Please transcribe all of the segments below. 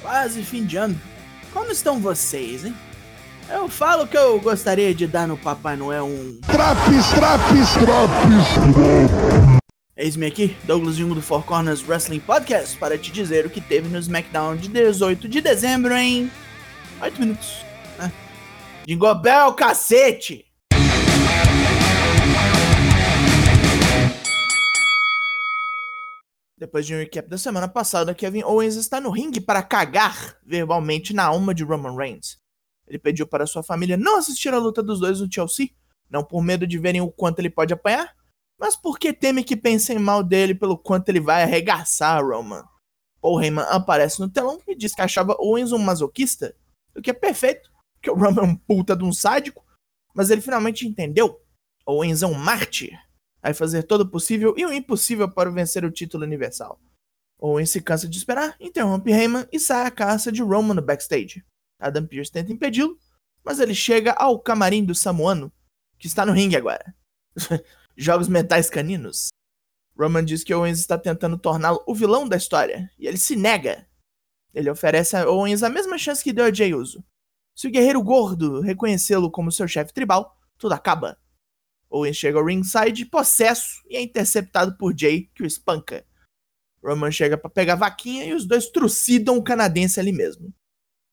Quase fim de ano. Como estão vocês, hein? Eu falo que eu gostaria de dar no Papai Noel um. Traps, traps, traps! Eis-me aqui, Douglas Jungo do Four Corners Wrestling Podcast, para te dizer o que teve no SmackDown de 18 de dezembro em. 8 minutos. Né? Jingle Bell, cacete! Depois de um recap da semana passada, Kevin Owens está no ringue para cagar verbalmente na alma de Roman Reigns. Ele pediu para sua família não assistir a luta dos dois no Chelsea, não por medo de verem o quanto ele pode apanhar, mas porque teme que pensem mal dele pelo quanto ele vai arregaçar Roman. Paul Heyman aparece no telão e diz que achava Owens um masoquista, o que é perfeito, porque o Roman é um puta de um sádico, mas ele finalmente entendeu. Owens é um mártir vai fazer todo o possível e o impossível para vencer o título universal. Owens se cansa de esperar, interrompe Heyman e sai à caça de Roman no backstage. Adam Pearce tenta impedi-lo, mas ele chega ao camarim do Samoano, que está no ringue agora. Jogos mentais caninos. Roman diz que Owens está tentando torná-lo o vilão da história, e ele se nega. Ele oferece a Owens a mesma chance que deu a Jey Uso. Se o guerreiro gordo reconhecê-lo como seu chefe tribal, tudo acaba. Owen chega ao ringside possesso e é interceptado por Jay, que o espanca. Roman chega para pegar a vaquinha e os dois trucidam o canadense ali mesmo.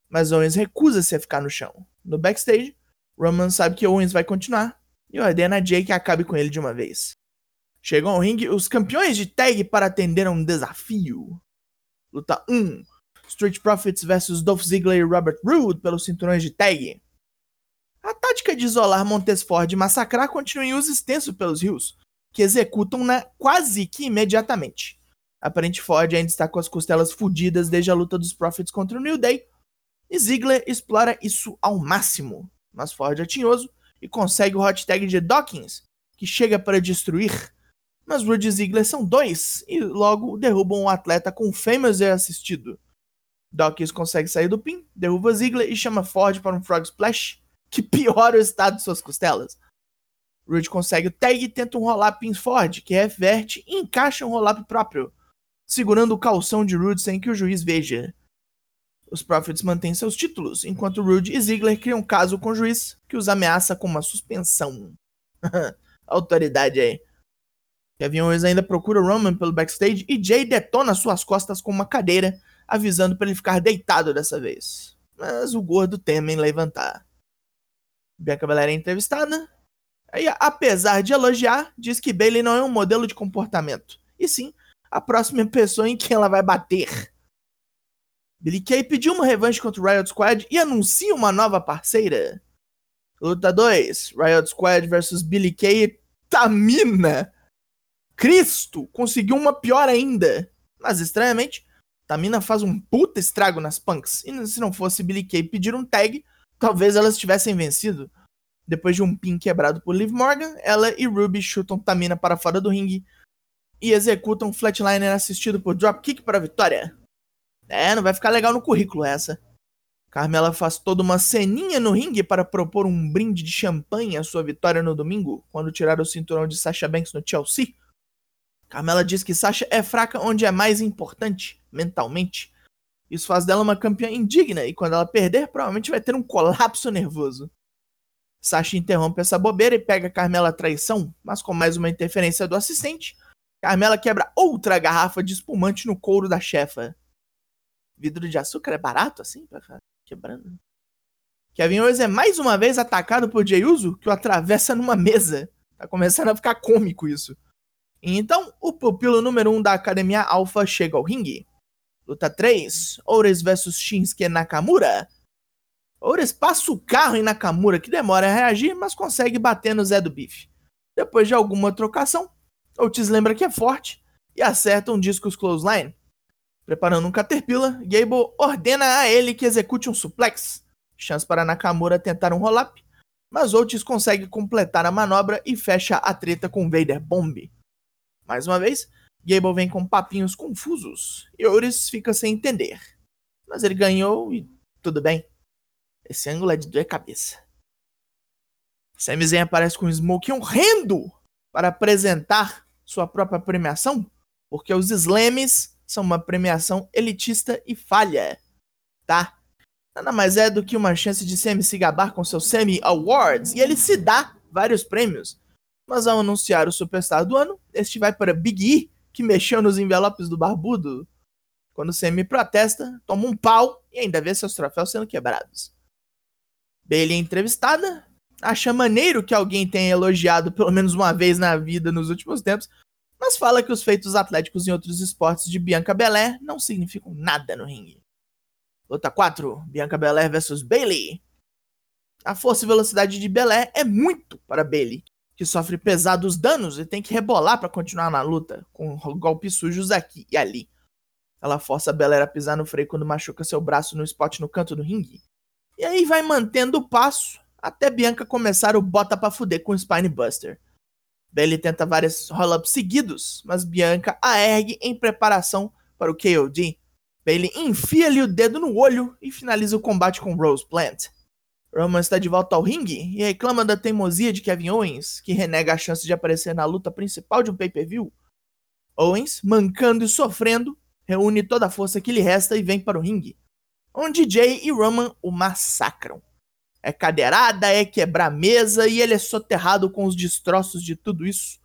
Mas Owens recusa-se a ficar no chão. No backstage, Roman sabe que Owens vai continuar e ordena a Jay que acabe com ele de uma vez. Chegam ao ringue os campeões de tag para atender a um desafio. Luta 1: Street Profits vs Dolph Ziggler e Robert Roode pelos cinturões de tag. De isolar Montesford e massacrar continua em uso extenso pelos rios, que executam-na quase que imediatamente. Aparente Ford ainda está com as costelas fodidas desde a luta dos Profits contra o New Day, e Ziggler explora isso ao máximo, mas Ford é tinhoso e consegue o hot tag de Dawkins, que chega para destruir. Mas Rude e Ziggler são dois, e logo derrubam o atleta com o Famous assistido. Dawkins consegue sair do pin, derruba Ziggler e chama Ford para um Frog Splash, que piora o estado de suas costelas. Rude consegue o tag e tenta um roll-up em Ford, que reverte e encaixa um roll-up próprio, segurando o calção de Rude sem que o juiz veja. Os Profits mantêm seus títulos, enquanto Rude e Ziggler criam um caso com o juiz, que os ameaça com uma suspensão. Autoridade aí. Kevin Owens ainda procura Roman pelo backstage e Jay detona suas costas com uma cadeira, avisando para ele ficar deitado dessa vez. Mas o gordo teme em levantar. Bianca Belair é entrevistada. Aí, apesar de elogiar, diz que Bailey não é um modelo de comportamento, e sim a próxima pessoa em quem ela vai bater. Billy Kay pediu uma revanche contra o Riot Squad e anuncia uma nova parceira. Luta 2: Riot Squad versus Billy Kay e Tamina. Cristo conseguiu uma pior ainda. Mas estranhamente, Tamina faz um puta estrago nas punks. E se não fosse Billy Kay pedir um tag, talvez elas tivessem vencido. Depois de um pin quebrado por Liv Morgan, ela e Ruby chutam Tamina para fora do ringue e executam um flatliner assistido por Dropkick para a vitória. É, não vai ficar legal no currículo essa. Carmela faz toda uma ceninha no ringue para propor um brinde de champanhe à sua vitória no domingo, quando tirar o cinturão de Sasha Banks no Chelsea. Carmela diz que Sasha é fraca onde é mais importante, mentalmente, isso faz dela uma campeã indigna e quando ela perder, provavelmente vai ter um colapso nervoso. Sasha interrompe essa bobeira e pega Carmela à traição, mas com mais uma interferência do assistente, Carmela quebra outra garrafa de espumante no couro da chefa. Vidro de açúcar é barato assim pra ficar quebrando? Kevin Owens é mais uma vez atacado por Jey Uso, que o atravessa numa mesa. Tá começando a ficar cômico isso. Então, o pupilo número 1 um da Academia Alpha chega ao ringue. Luta 3, Ores vs Shinsuke Nakamura. Ores passa o carro em Nakamura, que demora a reagir, mas consegue bater no Zé do Bife. Depois de alguma trocação, Otis lembra que é forte e acerta um discos clothesline. Preparando um Caterpillar, Gable ordena a ele que execute um suplex. Chance para Nakamura tentar um roll-up, mas Otis consegue completar a manobra e fecha a treta com Vader Bomb. Mais uma vez, Gable vem com papinhos confusos e Ores fica sem entender. Mas ele ganhou e tudo bem. Esse ângulo é de doer cabeça. Sami Zayn aparece com um smoke horrendo para apresentar sua própria premiação, porque os slams são uma premiação elitista e falha. tá? Nada mais é do que uma chance de Semi se gabar com seus Semi Awards, e ele se dá vários prêmios. Mas ao anunciar o Superstar do ano, este vai para Big E, que mexeu nos envelopes do barbudo. Quando Semi protesta, toma um pau e ainda vê seus troféus sendo quebrados. Bailey é entrevistada, acha maneiro que alguém tenha elogiado pelo menos uma vez na vida nos últimos tempos, mas fala que os feitos atléticos em outros esportes de Bianca Belair não significam nada no ringue. Luta 4: Bianca Belair vs Bailey. A força e velocidade de Belair é muito para Bailey, que sofre pesados danos e tem que rebolar para continuar na luta, com golpes sujos aqui e ali. Ela força a Belair a pisar no freio quando machuca seu braço no spot no canto do ringue. E aí vai mantendo o passo até Bianca começar o bota pra fuder com o Spinebuster. Bailey tenta vários roll-ups seguidos, mas Bianca a ergue em preparação para o KOD. Bailey enfia-lhe o dedo no olho e finaliza o combate com Rose Plant. Roman está de volta ao ringue e reclama da teimosia de Kevin Owens, que renega a chance de aparecer na luta principal de um pay-per-view. Owens, mancando e sofrendo, reúne toda a força que lhe resta e vem para o ringue, onde Jay e Roman o massacram. É cadeirada, é quebrar mesa e ele é soterrado com os destroços de tudo isso.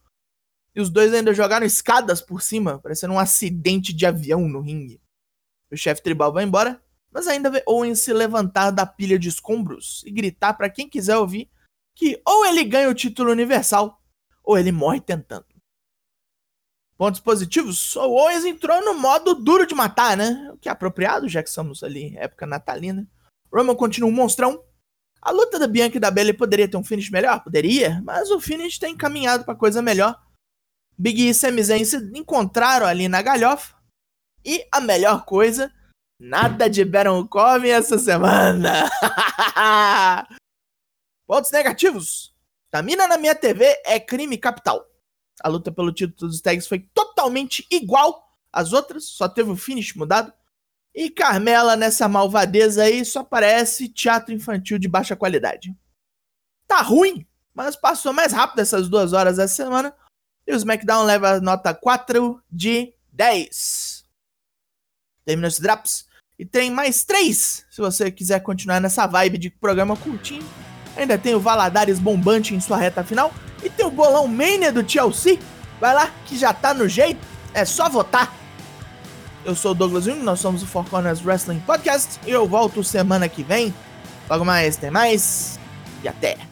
E os dois ainda jogaram escadas por cima, parecendo um acidente de avião no ringue. O chefe tribal vai embora, mas ainda vê Owen se levantar da pilha de escombros e gritar para quem quiser ouvir que ou ele ganha o título universal ou ele morre tentando. Pontos positivos, o Owens entrou no modo duro de matar, né? O que é apropriado, já que estamos ali época natalina. Roman continua um monstrão, a luta da Bianca e da Bailey poderia ter um finish melhor? Poderia, mas o finish está encaminhado para coisa melhor. Big E e Sami Zayn se encontraram ali na galhofa. E a melhor coisa, nada de Baron Corbin essa semana. Pontos negativos. Tamina na minha TV é crime capital. A luta pelo título dos tags foi totalmente igual às outras, só teve o finish mudado. E Carmela, nessa malvadeza aí, só parece teatro infantil de baixa qualidade. Tá ruim, mas passou mais rápido essas duas horas essa semana. E o SmackDown leva nota 4 de 10. Terminou esse Drops. E tem mais três, se você quiser continuar nessa vibe de programa curtinho. Ainda tem o Valadares bombante em sua reta final. E tem o Bolão Mania do Chelsea. Vai lá, que já tá no jeito. É só votar. Eu sou o Douglas Jung, nós somos o Four Corners Wrestling Podcast e eu volto semana que vem. Logo mais, tem mais e até!